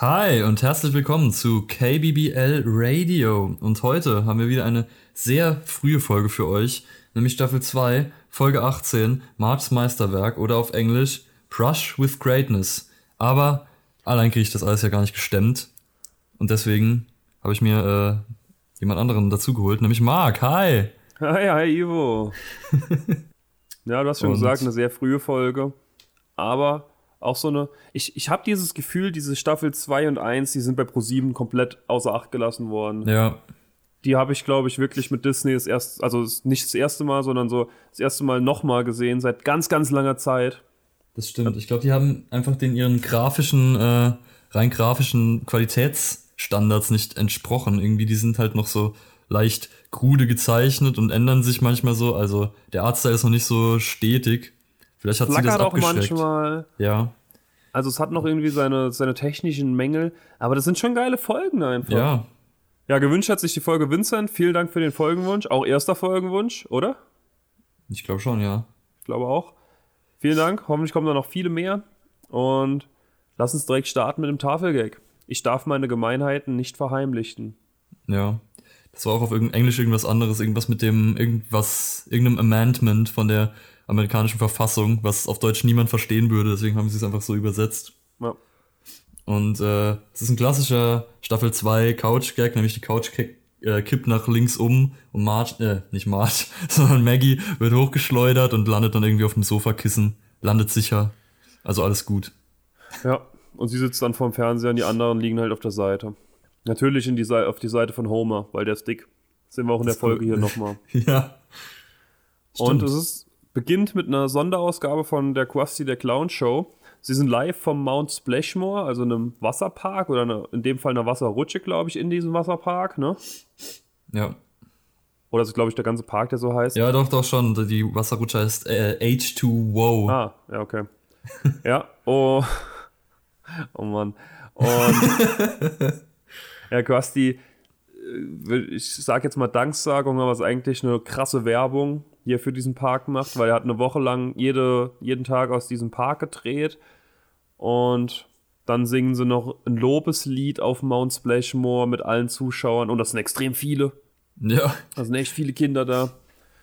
Hi und herzlich willkommen zu KBBL Radio. Und heute haben wir wieder eine sehr frühe Folge für euch, nämlich Staffel 2, Folge 18, Marks Meisterwerk oder auf Englisch Brush with Greatness. Aber allein kriege ich das alles ja gar nicht gestemmt. Und deswegen habe ich mir äh, jemand anderen dazugeholt, nämlich Mark. Hi! Hi, hi, Ivo. ja, du hast schon Und- gesagt, eine sehr frühe Folge. Aber auch so eine. Ich, ich habe dieses Gefühl, diese Staffel 2 und 1, die sind bei Pro7 komplett außer Acht gelassen worden. Ja, Die habe ich, glaube ich, wirklich mit Disney das erste, also nicht das erste Mal, sondern so das erste Mal nochmal gesehen, seit ganz, ganz langer Zeit. das stimmt. Ich glaube, die haben einfach den ihren grafischen, äh, rein grafischen Qualitätsstandards nicht entsprochen. Irgendwie, die sind halt noch so leicht krude gezeichnet und ändern sich manchmal so. Also der Artstyle ist noch nicht so stetig. Vielleicht hat sie das auch manchmal. Ja, Also es hat noch irgendwie seine, seine technischen Mängel, aber das sind schon geile Folgen einfach. ja. Ja, gewünscht hat sich die Folge Vincent. Vielen Dank für den Folgenwunsch. Auch erster Folgenwunsch, oder? Ich glaube schon, ja. Ich glaube auch. Vielen Dank. Hoffentlich kommen da noch viele mehr. Und lass uns direkt starten mit dem Tafelgag. Ich darf meine Gemeinheiten nicht verheimlichen. Ja. Das war auch auf irgendein Englisch irgendwas anderes, irgendwas mit dem, irgendwas, irgendeinem Amendment von der amerikanischen Verfassung, was auf Deutsch niemand verstehen würde, deswegen haben sie es einfach so übersetzt. Ja. Und äh, es ist ein klassischer Staffel 2 Couch-Gag, nämlich die Couch äh, kippt nach links um und Marge, äh, nicht Marge, sondern Maggie wird hochgeschleudert und landet dann irgendwie auf dem Sofakissen, landet sicher. Also alles gut. Ja. Und sie sitzt dann vorm Fernseher und die anderen liegen halt auf der Seite. Natürlich in die Sei- auf die Seite von Homer, weil der ist dick. Das sehen wir auch in der Folge hier nochmal. ja. Und Stimmt. es ist, beginnt mit einer Sonderausgabe von der Krusty der Clown Show. Sie sind live vom Mount Splashmore, also einem Wasserpark oder eine, in dem Fall einer Wasserrutsche, glaube ich, in diesem Wasserpark, ne? Ja. Oder ist, glaube ich, der ganze Park, der so heißt. Ja, doch, doch schon. Die Wasserrutsche heißt äh, H2WO. Ah, ja, okay. ja, oh. Oh Mann. Und ja, Krusty, äh, ich sag jetzt mal Danksagung, aber es ist eigentlich eine krasse Werbung, die er für diesen Park macht, weil er hat eine Woche lang jede, jeden Tag aus diesem Park gedreht und dann singen sie noch ein Lobeslied auf Mount Splashmore mit allen Zuschauern und das sind extrem viele. Ja. Da sind echt viele Kinder da.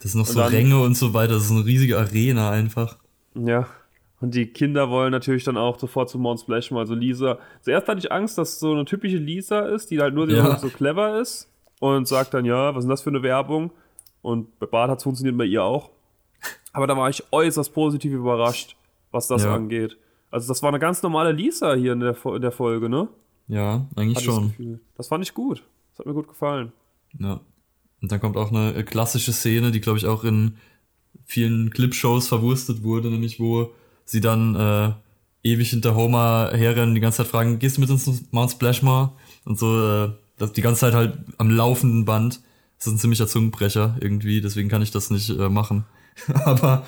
Das sind noch Und so dann- Ränge und so weiter. Das ist eine riesige Arena einfach. Ja. Und die Kinder wollen natürlich dann auch sofort zu Mount Splashmore. Also Lisa. Zuerst hatte ich Angst, dass so eine typische Lisa ist, die halt nur Ja. so clever ist und sagt dann, ja, was ist denn das für eine Werbung? Und bei Bart hat es funktioniert bei ihr auch. Aber da war ich äußerst positiv überrascht, was das Ja. angeht. Also das war eine ganz normale Lisa hier in der, in der Folge, ne? Ja, eigentlich Hatte das schon. Gefühl. Das fand ich gut. Das hat mir gut gefallen. Ja. Und dann kommt auch eine äh, klassische Szene, die, glaube ich, auch in vielen Clipshows verwurstet wurde, nämlich wo sie dann äh, ewig hinter Homer herrennen, die ganze Zeit fragen, gehst du mit uns zu Mount Splashmore? Und so, äh, das, die ganze Zeit halt am laufenden Band. Das ist ein ziemlicher Zungenbrecher irgendwie, deswegen kann ich das nicht äh, machen. Aber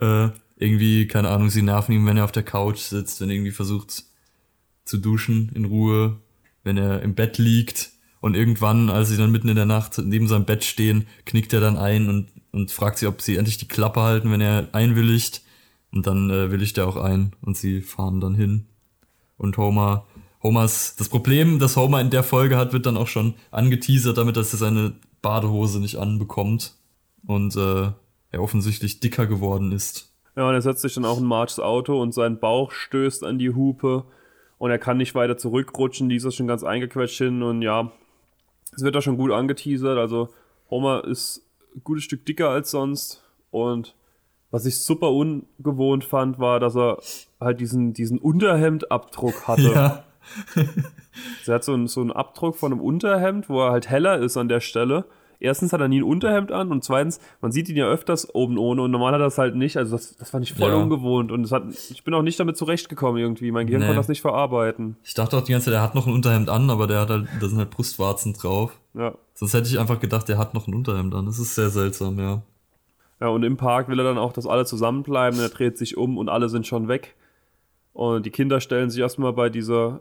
äh, irgendwie, keine Ahnung, sie nerven ihn, wenn er auf der Couch sitzt, wenn er irgendwie versucht zu duschen in Ruhe, wenn er im Bett liegt und irgendwann, als sie dann mitten in der Nacht neben seinem Bett stehen, knickt er dann ein und, und fragt sie, ob sie endlich die Klappe halten, wenn er einwilligt. Und dann äh, willigt er auch ein und sie fahren dann hin. Und Homer, Homers, das Problem, das Homer in der Folge hat, wird dann auch schon angeteasert damit, dass er seine Badehose nicht anbekommt und äh, er offensichtlich dicker geworden ist. Ja, und er setzt sich dann auch in Marges Auto und sein Bauch stößt an die Hupe und er kann nicht weiter zurückrutschen. Die ist schon ganz eingequetscht hin und ja, es wird da schon gut angeteasert. Also Homer ist ein gutes Stück dicker als sonst und was ich super ungewohnt fand, war, dass er halt diesen, diesen Unterhemdabdruck hatte. Ja. Er hat so einen, so einen Abdruck von einem Unterhemd, wo er halt heller ist an der Stelle. Erstens hat er nie ein Unterhemd an und zweitens, man sieht ihn ja öfters oben ohne und normal hat er das halt nicht. Also das, das fand ich voll Ja. ungewohnt und hat, ich bin auch nicht damit zurechtgekommen irgendwie. Mein Gehirn Nee. konnte das nicht verarbeiten. Ich dachte auch die ganze Zeit, er hat noch ein Unterhemd an, aber der hat halt, da sind halt Brustwarzen drauf. Ja. Sonst hätte ich einfach gedacht, der hat noch ein Unterhemd an. Das ist sehr seltsam, ja. Ja, und im Park will er dann auch, dass alle zusammenbleiben. Er dreht sich um und alle sind schon weg. Und die Kinder stellen sich erstmal bei dieser,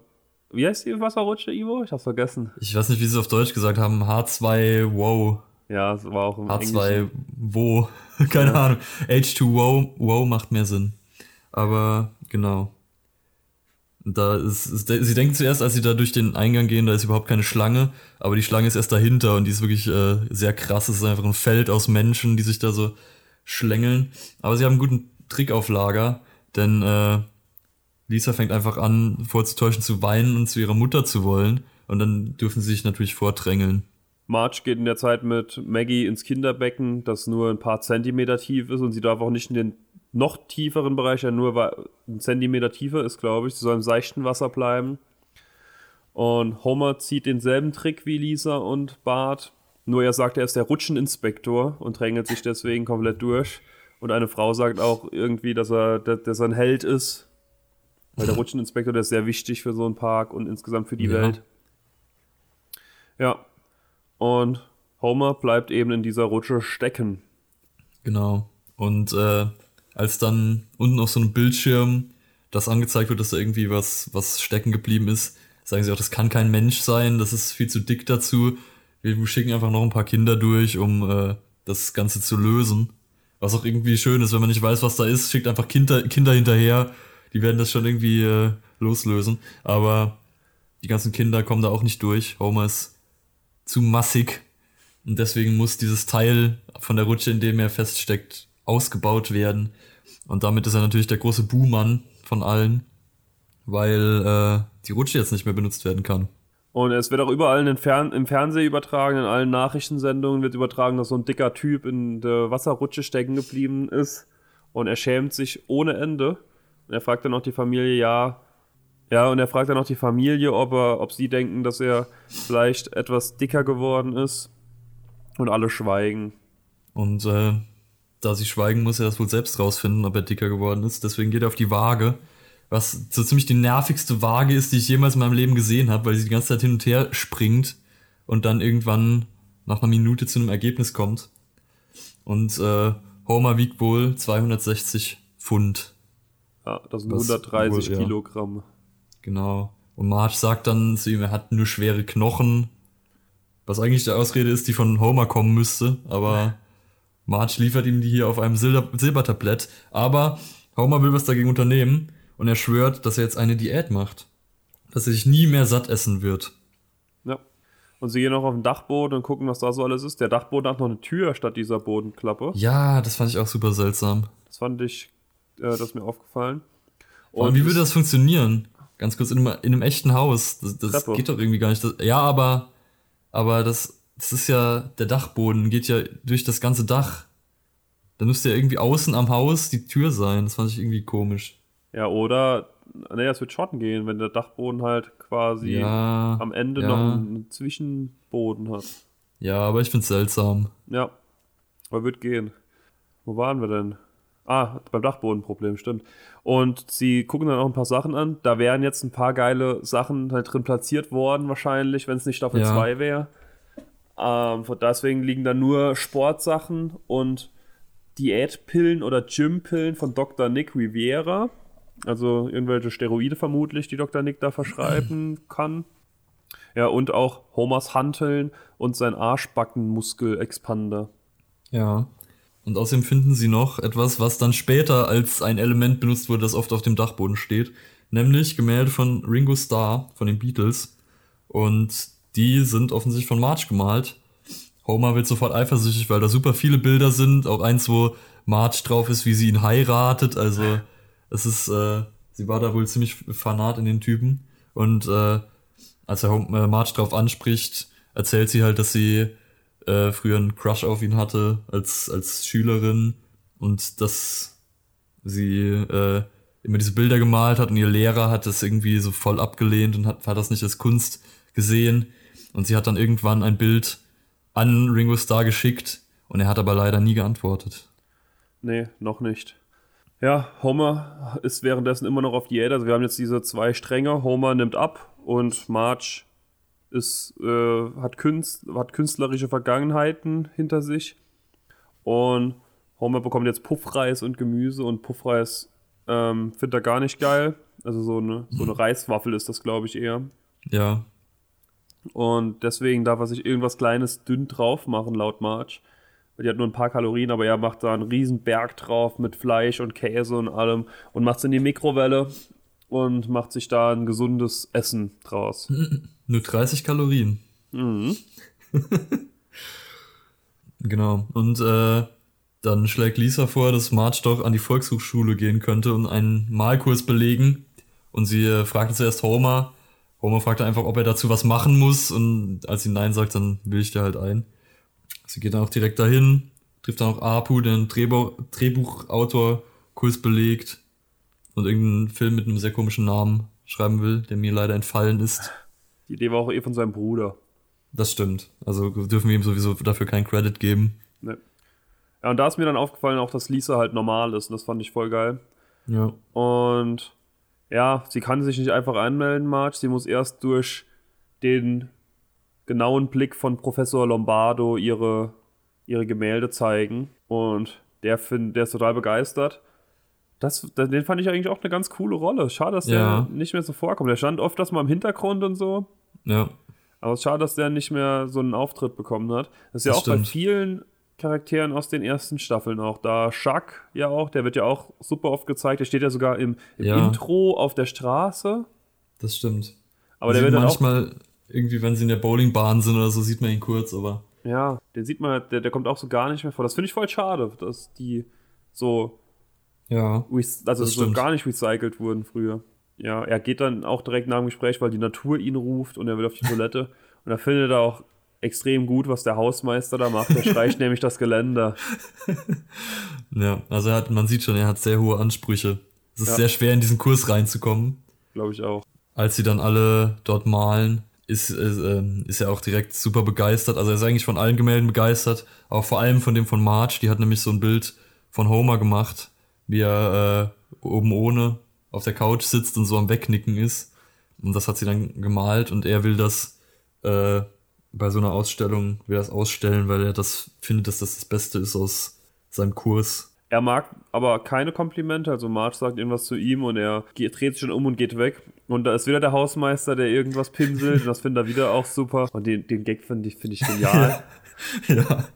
wie heißt die Wasserrutsche, Ivo? Ich hab's vergessen. Ich weiß nicht, wie sie es auf Deutsch gesagt haben. H2 Wow. Ja, es war auch im H2 Englischen. Wo. Keine Ahnung. H2 Wow, wow macht mehr Sinn. Aber genau. da ist, ist, sie denken zuerst, als sie da durch den Eingang gehen, da ist überhaupt keine Schlange, aber die Schlange ist erst dahinter und die ist wirklich äh, sehr krass. Es ist einfach ein Feld aus Menschen, die sich da so schlängeln. Aber sie haben einen guten Trick auf Lager, denn äh, Lisa fängt einfach an, vorzutäuschen zu weinen und zu ihrer Mutter zu wollen. Und dann dürfen sie sich natürlich vordrängeln. Marge geht in der Zeit mit Maggie ins Kinderbecken, das nur ein paar Zentimeter tief ist und sie darf auch nicht in den noch tieferen Bereich, der nur ein Zentimeter tiefer ist, glaube ich. Sie soll im seichten Wasser bleiben. Und Homer zieht denselben Trick wie Lisa und Bart. Nur er sagt, er ist der Rutscheninspektor und drängelt sich deswegen komplett durch. Und eine Frau sagt auch irgendwie, dass er, dass er ein Held ist. Weil der Rutscheninspektor, der ist sehr wichtig für so einen Park und insgesamt für die ja. Welt. Ja. Und Homer bleibt eben in dieser Rutsche stecken. Genau. Und äh, als dann unten auf so einem Bildschirm das angezeigt wird, dass da irgendwie was, was stecken geblieben ist, sagen sie auch, das kann kein Mensch sein, das ist viel zu dick dazu. Wir schicken einfach noch ein paar Kinder durch, um äh, das Ganze zu lösen. Was auch irgendwie schön ist, wenn man nicht weiß, was da ist, schickt einfach Kinder, Kinder hinterher. Die werden das schon irgendwie äh, loslösen. Aber die ganzen Kinder kommen da auch nicht durch. Homer ist zu massig. Und deswegen muss dieses Teil von der Rutsche, in dem er feststeckt, ausgebaut werden. Und damit ist er natürlich der große Buhmann von allen, weil äh, die Rutsche jetzt nicht mehr benutzt werden kann. Und es wird auch überall Fern im Fernsehen übertragen, in allen Nachrichtensendungen wird übertragen, dass so ein dicker Typ in der Wasserrutsche stecken geblieben ist. Und er schämt sich ohne Ende. Er fragt dann auch die Familie, ja, ja, und er fragt dann auch die Familie, ob er, ob sie denken, dass er vielleicht etwas dicker geworden ist. Und alle schweigen. Und äh, da sie schweigen, muss er das wohl selbst rausfinden, ob er dicker geworden ist. Deswegen geht er auf die Waage, was so ziemlich die nervigste Waage ist, die ich jemals in meinem Leben gesehen habe, weil sie die ganze Zeit hin und her springt und dann irgendwann nach einer Minute zu einem Ergebnis kommt. Und äh, Homer wiegt wohl 260 Pfund. Ja, das sind 130 wohl, Kilogramm. Ja. Genau. Und Marge sagt dann zu ihm, er hat nur schwere Knochen. Was eigentlich die Ausrede ist, die von Homer kommen müsste, aber Marge liefert ihm die hier auf einem Silber Silbertablett. Aber Homer will was dagegen unternehmen und er schwört, dass er jetzt eine Diät macht. Dass er sich nie mehr satt essen wird. Ja. Und sie gehen noch auf den Dachboden und gucken, was da so alles ist. Der Dachboden hat noch eine Tür statt dieser Bodenklappe. Ja, das fand ich auch super seltsam. Das fand ich, das ist mir aufgefallen. Und wie würde das funktionieren? Ganz kurz, in einem, in einem echten Haus. Das, das geht doch irgendwie gar nicht. Das, ja, aber, aber das, das ist ja, der Dachboden geht ja durch das ganze Dach. Da müsste ja irgendwie außen am Haus die Tür sein. Das fand ich irgendwie komisch. Ja, oder, naja, es wird Schotten gehen, wenn der Dachboden halt quasi ja, am Ende ja. noch einen Zwischenboden hat. Ja, aber ich find's seltsam. Ja, aber wird gehen. Wo waren wir denn? Ah, beim Dachbodenproblem, stimmt. Und sie gucken dann auch ein paar Sachen an. Da wären jetzt ein paar geile Sachen halt drin platziert worden, wahrscheinlich, wenn es nicht Staffel 2 ja. wäre. Ähm, deswegen liegen da nur Sportsachen und Diätpillen oder Gympillen von Dr. Nick Riviera. Also irgendwelche Steroide vermutlich, die Dr. Nick da verschreiben kann. Ja, und auch Homers Hanteln und sein Arschbackenmuskel-Expander. Ja. Und außerdem finden sie noch etwas, was dann später als ein Element benutzt wurde, das oft auf dem Dachboden steht. Nämlich Gemälde von Ringo Starr von den Beatles. Und die sind offensichtlich von Marge gemalt. Homer wird sofort eifersüchtig, weil da super viele Bilder sind. Auch eins, wo Marge drauf ist, wie sie ihn heiratet. Also es ist, äh, sie war da wohl ziemlich fanat in den Typen. Und äh, als er äh, Marge drauf anspricht, erzählt sie halt, dass sie äh, früher einen Crush auf ihn hatte als, als Schülerin und dass sie äh, immer diese Bilder gemalt hat und ihr Lehrer hat das irgendwie so voll abgelehnt und hat, hat das nicht als Kunst gesehen. Und sie hat dann irgendwann ein Bild an Ringo Starr geschickt und er hat aber leider nie geantwortet. Nee, noch nicht. Ja, Homer ist währenddessen immer noch auf Diät. Also wir haben jetzt diese zwei Stränge. Homer nimmt ab und Marge ist, äh, hat, Künst, hat künstlerische Vergangenheiten hinter sich. Und Homer bekommt jetzt Puffreis und Gemüse und Puffreis ähm, findet er gar nicht geil. Also so eine, so eine Reiswaffel ist das, glaube ich, eher. Ja. Und deswegen darf er sich irgendwas Kleines dünn drauf machen, laut March. Die hat nur ein paar Kalorien, aber er macht da einen riesen Berg drauf mit Fleisch und Käse und allem und macht es in die Mikrowelle. Und macht sich da ein gesundes Essen draus. Nur 30 Kalorien. Mhm. Genau. Und äh, dann schlägt Lisa vor, dass Marge doch an die Volkshochschule gehen könnte und einen Malkurs belegen. Und sie äh, fragte zuerst Homer. Homer fragte einfach, ob er dazu was machen muss. Und als sie Nein sagt, dann willigt er halt ein. Sie geht dann auch direkt dahin, trifft dann auch Apu, den Drehbuch Drehbuchautor, Kurs belegt und irgendeinen Film mit einem sehr komischen Namen schreiben will, der mir leider entfallen ist. Die Idee war auch eh von seinem Bruder. Das stimmt. Also dürfen wir ihm sowieso dafür keinen Credit geben. Ne. Ja, und da ist mir dann aufgefallen auch, dass Lisa halt normal ist. Und das fand ich voll geil. Ja. Und ja, sie kann sich nicht einfach anmelden, Marge. Sie muss erst durch den genauen Blick von Professor Lombardo ihre, ihre Gemälde zeigen. Und der, find, der ist total begeistert. Das, den fand ich eigentlich auch eine ganz coole Rolle. Schade, dass Ja. der nicht mehr so vorkommt. Der stand oft das mal im Hintergrund und so. Ja. Aber es ist schade, dass der nicht mehr so einen Auftritt bekommen hat. Das ist ja Das auch bei stimmt. vielen Charakteren aus den ersten Staffeln auch. Da Chuck ja auch, der wird ja auch super oft gezeigt. Der steht ja sogar im, im Ja. Intro auf der Straße. Das stimmt. Aber der wird dann auch. manchmal irgendwie, wenn sie in der Bowlingbahn sind oder so, sieht man ihn kurz, aber Ja, den sieht man, der, der kommt auch so gar nicht mehr vor. Das finde ich voll schade, dass die so, ja. also so stimmt. gar nicht recycelt wurden früher. Ja, er geht dann auch direkt nach dem Gespräch, weil die Natur ihn ruft und er will auf die Toilette. Und er findet er auch extrem gut, was der Hausmeister da macht. Der streicht nämlich das Geländer. Ja, also er hat, man sieht schon, er hat sehr hohe Ansprüche. Es ist Ja. sehr schwer, in diesen Kurs reinzukommen. Glaube ich auch. Als sie dann alle dort malen, ist, ist, ähm, ist er auch direkt super begeistert. Also er ist eigentlich von allen Gemälden begeistert, aber vor allem von dem von Marge. Die hat nämlich so ein Bild von Homer gemacht, wie er äh, oben ohne auf der Couch sitzt und so am Wegnicken ist. Und das hat sie dann gemalt und er will das äh, bei so einer Ausstellung, will das ausstellen, weil er das findet, dass das das Beste ist aus seinem Kurs. Er mag aber keine Komplimente, also Marge sagt irgendwas zu ihm und er geht, dreht sich schon um und geht weg. Und da ist wieder der Hausmeister, der irgendwas pinselt und das findet er wieder auch super. Und den, den Gag finde ich, finde ich genial. ja.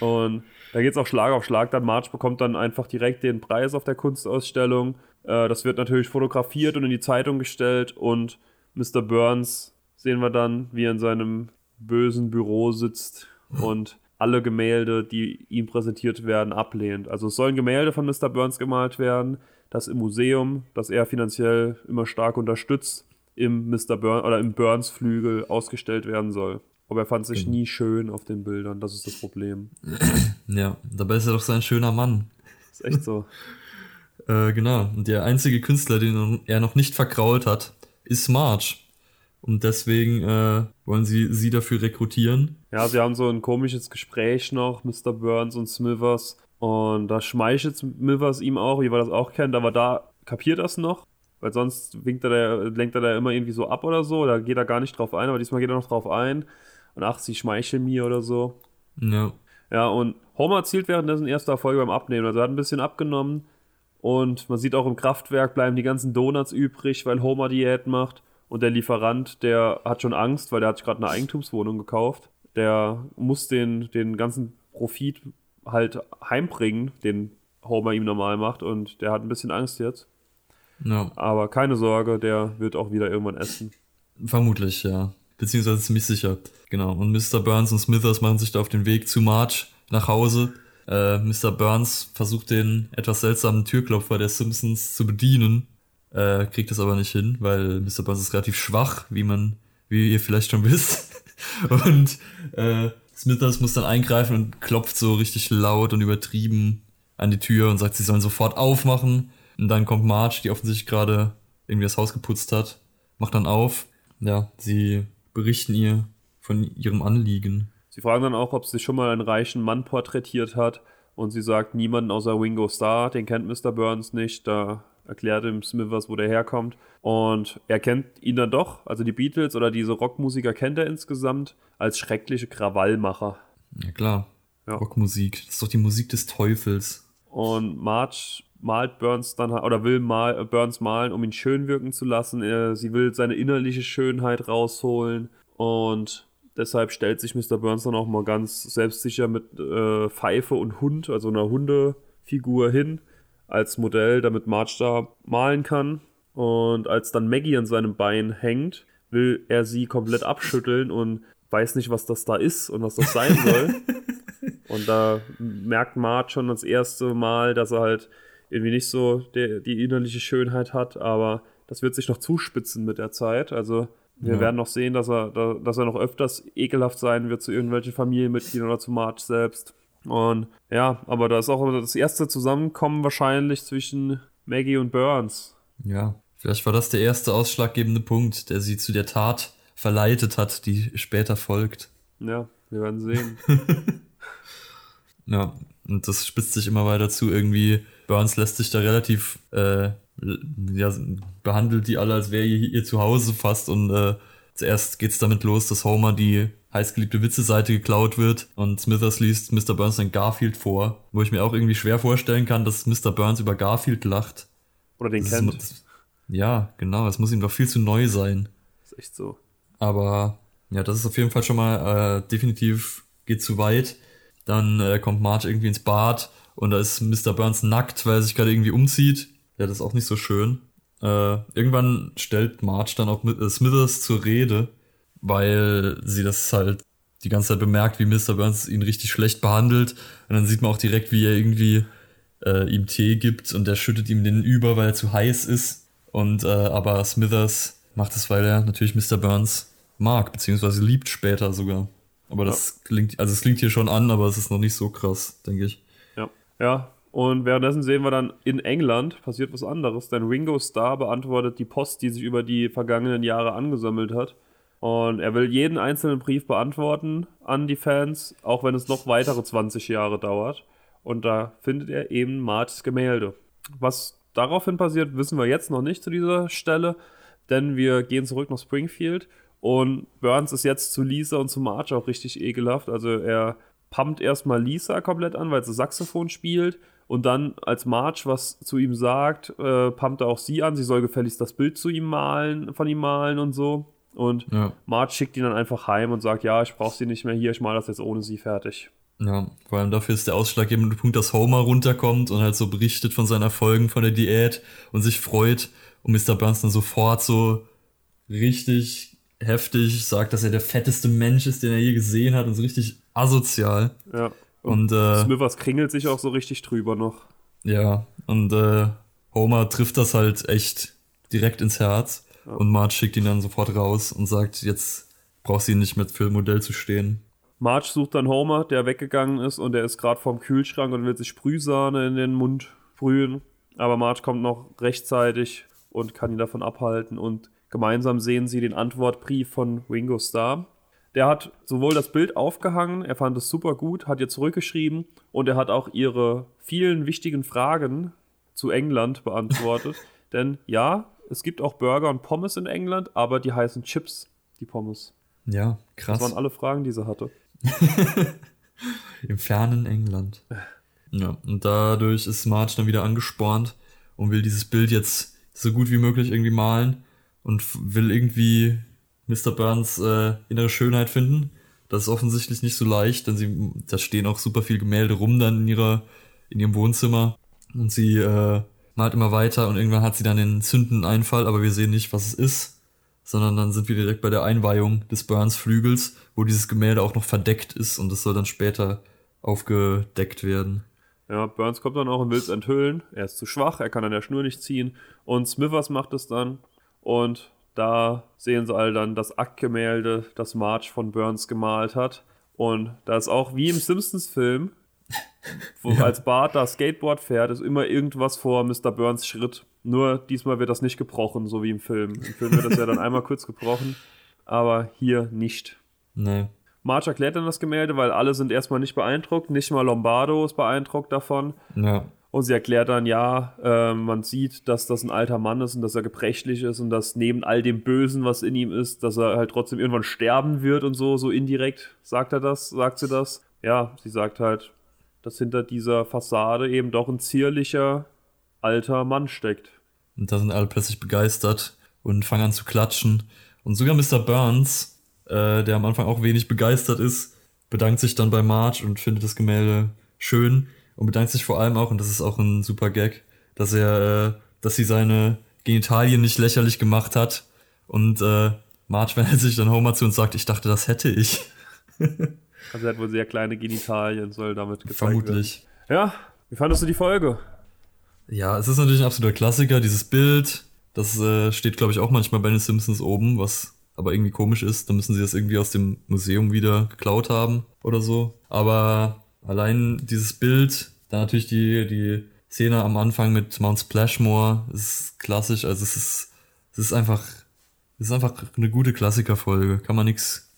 Und da geht es auch Schlag auf Schlag. Dann Marge bekommt dann einfach direkt den Preis auf der Kunstausstellung. Äh, das wird natürlich fotografiert und in die Zeitung gestellt. Und Mr. Burns sehen wir dann, wie er in seinem bösen Büro sitzt und alle Gemälde, die ihm präsentiert werden, ablehnt. Also es sollen Gemälde von Mr. Burns gemalt werden, das im Museum, das er finanziell immer stark unterstützt, im Mr. Burns oder im Burns Flügel ausgestellt werden soll. Aber er fand sich Genau. nie schön auf den Bildern, das ist das Problem. Ja, dabei ist er doch so ein schöner Mann. ist echt so. Äh, genau. Und der einzige Künstler, den er noch nicht verkrault hat, ist Marge. Und deswegen äh, wollen sie sie dafür rekrutieren. Ja, sie haben so ein komisches Gespräch noch, Mr. Burns und Smithers. Und da schmeichelt Smithers ihm auch, wie wir das auch kennen, aber da kapiert er es noch. Weil sonst winkt er da, lenkt er da immer irgendwie so ab oder so. Da geht er gar nicht drauf ein, aber diesmal geht er noch drauf ein. Und ach, sie schmeicheln mir oder so. Ja. Ja, und Homer zielt währenddessen erster Erfolg beim Abnehmen. Also er hat ein bisschen abgenommen. Und man sieht auch im Kraftwerk bleiben die ganzen Donuts übrig, weil Homer Diät macht. Und der Lieferant, der hat schon Angst, weil der hat sich gerade eine Eigentumswohnung gekauft. Der muss den, den ganzen Profit halt heimbringen, den Homer ihm normal macht. Und der hat ein bisschen Angst jetzt. Ja. Aber keine Sorge, der wird auch wieder irgendwann essen. Vermutlich, ja. Beziehungsweise ziemlich sicher. Genau. Und Mr. Burns und Smithers machen sich da auf den Weg zu Marge nach Hause. Äh, Mr. Burns versucht den etwas seltsamen Türklopfer der Simpsons zu bedienen. Äh, kriegt das aber nicht hin, weil Mr. Burns ist relativ schwach, wie man, wie ihr vielleicht schon wisst. Und äh, Smithers muss dann eingreifen und klopft so richtig laut und übertrieben an die Tür und sagt, sie sollen sofort aufmachen. Und dann kommt Marge, die offensichtlich gerade irgendwie das Haus geputzt hat, macht dann auf. Ja, sie berichten ihr von ihrem Anliegen. Sie fragen dann auch, ob sie schon mal einen reichen Mann porträtiert hat. Und sie sagt, niemanden außer Ringo Starr, den kennt Mr. Burns nicht. Da erklärt ihm Smithers, wo der herkommt. Und er kennt ihn dann doch, also die Beatles oder diese Rockmusiker kennt er insgesamt als schreckliche Krawallmacher. Ja klar. Ja. Rockmusik. Das ist doch die Musik des Teufels. Und Marge malt Burns dann oder will mal äh, Burns malen, um ihn schön wirken zu lassen. Er, sie will seine innerliche Schönheit rausholen und deshalb stellt sich Mr. Burns dann auch mal ganz selbstsicher mit äh, Pfeife und Hund, also einer Hundefigur hin als Modell, damit Marge da malen kann. Und als dann Maggie an seinem Bein hängt, will er sie komplett abschütteln und weiß nicht, was das da ist und was das sein soll. und da merkt Mart schon das erste Mal, dass er halt irgendwie nicht so der, die innerliche Schönheit hat, aber das wird sich noch zuspitzen mit der Zeit. Also wir ja. werden noch sehen, dass er, dass er noch öfters ekelhaft sein wird zu irgendwelchen Familienmitgliedern oder zu March selbst. Und ja, aber da ist auch das erste Zusammenkommen wahrscheinlich zwischen Maggie und Burns. Ja, vielleicht war das der erste ausschlaggebende Punkt, der sie zu der Tat verleitet hat, die später folgt. Ja, wir werden sehen. ja, und das spitzt sich immer weiter zu. Irgendwie, Burns lässt sich da relativ, äh, ja, behandelt die alle, als wäre ihr, ihr Zuhause fast. Und äh, zuerst geht's damit los, dass Homer die heißgeliebte Witze-Seite geklaut wird und Smithers liest Mr. Burns dann Garfield vor, wo ich mir auch irgendwie schwer vorstellen kann, dass Mr. Burns über Garfield lacht. Oder den das kennt. Ist, ja, genau, es muss ihm doch viel zu neu sein. ist echt so. Aber ja, das ist auf jeden Fall schon mal äh, definitiv geht zu weit. Dann äh, kommt Marge irgendwie ins Bad und da ist Mr. Burns nackt, weil er sich gerade irgendwie umzieht. Ja, das ist auch nicht so schön. Äh, irgendwann stellt Marge dann auch mit, äh, Smithers zur Rede weil sie das halt die ganze Zeit bemerkt, wie Mr. Burns ihn richtig schlecht behandelt. Und dann sieht man auch direkt, wie er irgendwie äh, ihm Tee gibt und er schüttet ihm den über, weil er zu heiß ist. Und äh, aber Smithers macht es, weil er natürlich Mr. Burns mag, beziehungsweise liebt später sogar. Aber das ja. klingt, also es klingt hier schon an, aber es ist noch nicht so krass, denke ich. Ja. Und währenddessen sehen wir dann in England passiert was anderes, denn Ringo Starr beantwortet die Post, die sich über die vergangenen Jahre angesammelt hat. Und er will jeden einzelnen Brief beantworten an die Fans, auch wenn es noch weitere 20 Jahre dauert. Und da findet er eben Marts Gemälde. Was daraufhin passiert, wissen wir jetzt noch nicht zu dieser Stelle, denn wir gehen zurück nach Springfield und Burns ist jetzt zu Lisa und zu Marge auch richtig ekelhaft. Also er pumpt erstmal Lisa komplett an, weil sie Saxophon spielt und dann als Marge was zu ihm sagt, äh, pumpt er auch sie an, sie soll gefälligst das Bild zu ihm malen, von ihm malen und so. Und ja. Marge schickt ihn dann einfach heim und sagt, ja, ich brauche sie nicht mehr hier, ich mal das jetzt ohne sie fertig. Ja, vor allem dafür ist der ausschlaggebende Punkt, dass Homer runterkommt und halt so berichtet von seinen Erfolgen von der Diät und sich freut und Mr. Burns dann sofort so richtig heftig sagt, dass er der fetteste Mensch ist, den er je gesehen hat und so richtig asozial. Ja. Und, und äh, Smithers kringelt sich auch so richtig drüber noch. Ja, und äh, Homer trifft das halt echt direkt ins Herz. Und Marge schickt ihn dann sofort raus und sagt, jetzt braucht sie nicht mehr für Modell zu stehen. Marge sucht dann Homer, der weggegangen ist und der ist gerade vorm Kühlschrank und will sich Sprühsahne in den Mund sprühen. Aber Marge kommt noch rechtzeitig und kann ihn davon abhalten und gemeinsam sehen sie den Antwortbrief von Ringo Starr. Der hat sowohl das Bild aufgehangen, er fand es super gut, hat ihr zurückgeschrieben und er hat auch ihre vielen wichtigen Fragen zu England beantwortet. Denn ja, es gibt auch Burger und Pommes in England, aber die heißen Chips, die Pommes. Ja, krass. Das waren alle Fragen, die sie hatte. Im fernen England. Ja, und dadurch ist Marge dann wieder angespornt und will dieses Bild jetzt so gut wie möglich irgendwie malen und will irgendwie Mr. Burns äh, innere Schönheit finden. Das ist offensichtlich nicht so leicht, denn sie, da stehen auch super viel Gemälde rum dann in ihrer, in ihrem Wohnzimmer und sie äh, malt immer weiter und irgendwann hat sie dann den zündenden Einfall, aber wir sehen nicht, was es ist, sondern dann sind wir direkt bei der Einweihung des Burns Flügels, wo dieses Gemälde auch noch verdeckt ist und es soll dann später aufgedeckt werden. Ja, Burns kommt dann auch und will es enthüllen. Er ist zu schwach, er kann an der Schnur nicht ziehen. Und Smithers macht es dann. Und da sehen sie all dann das Aktgemälde, das March von Burns gemalt hat. Und da ist auch wie im Simpsons-Film wo ja. als Bart da Skateboard fährt, ist immer irgendwas vor Mr. Burns Schritt. Nur diesmal wird das nicht gebrochen, so wie im Film. Im Film wird das ja dann einmal kurz gebrochen, aber hier nicht. Nee. March erklärt dann das Gemälde, weil alle sind erstmal nicht beeindruckt, nicht mal Lombardo ist beeindruckt davon. Ja. Und sie erklärt dann, ja, äh, man sieht, dass das ein alter Mann ist und dass er gebrechlich ist und dass neben all dem Bösen, was in ihm ist, dass er halt trotzdem irgendwann sterben wird und so, so indirekt sagt er das, sagt sie das. Ja, sie sagt halt, dass hinter dieser Fassade eben doch ein zierlicher alter Mann steckt. Und da sind alle plötzlich begeistert und fangen an zu klatschen. Und sogar Mr. Burns, äh, der am Anfang auch wenig begeistert ist, bedankt sich dann bei Marge und findet das Gemälde schön und bedankt sich vor allem auch, und das ist auch ein super Gag, dass er, äh, dass sie seine Genitalien nicht lächerlich gemacht hat. Und äh, Marge wendet sich dann Homer zu und sagt, ich dachte, das hätte ich. also er hat wohl sehr kleine Genitalien, soll damit gezeigt Vermutlich. werden. Ja, wie fandest du die Folge? Ja, es ist natürlich ein absoluter Klassiker, dieses Bild. Das äh, steht, glaube ich, auch manchmal bei den Simpsons oben, was aber irgendwie komisch ist. Da müssen sie das irgendwie aus dem Museum wieder geklaut haben oder so. Aber allein dieses Bild, da natürlich die, die Szene am Anfang mit Mount Splashmore, ist klassisch. Also es ist, es ist einfach, es ist einfach eine gute Klassikerfolge. Kann man nichts,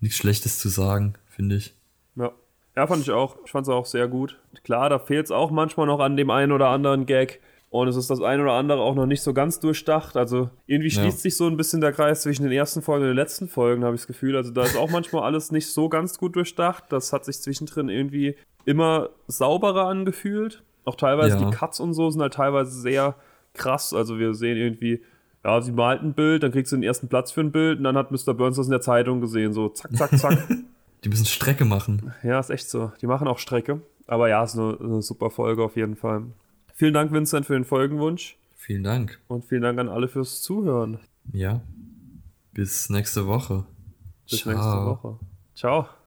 nichts Schlechtes zu sagen, finde ich. Ja. Ja, fand ich auch. Ich fand es auch sehr gut. Klar, da fehlt es auch manchmal noch an dem einen oder anderen Gag. Und es ist das eine oder andere auch noch nicht so ganz durchdacht. Also irgendwie schließt ja. sich so ein bisschen der Kreis zwischen den ersten Folgen und den letzten Folgen, habe ich das Gefühl. Also da ist auch manchmal alles nicht so ganz gut durchdacht. Das hat sich zwischendrin irgendwie immer sauberer angefühlt. Auch teilweise ja. die Cuts und so sind halt teilweise sehr krass. Also wir sehen irgendwie, ja, sie malt ein Bild, dann kriegt sie den ersten Platz für ein Bild und dann hat Mr. Burns das in der Zeitung gesehen. So zack, zack, zack. die müssen Strecke machen. Ja, ist echt so. Die machen auch Strecke. Aber ja, ist eine, eine super Folge auf jeden Fall. Vielen Dank, Vincent, für den Folgenwunsch. Vielen Dank. Und vielen Dank an alle fürs Zuhören. Ja. Bis nächste Woche. Bis Ciao. nächste Woche. Ciao.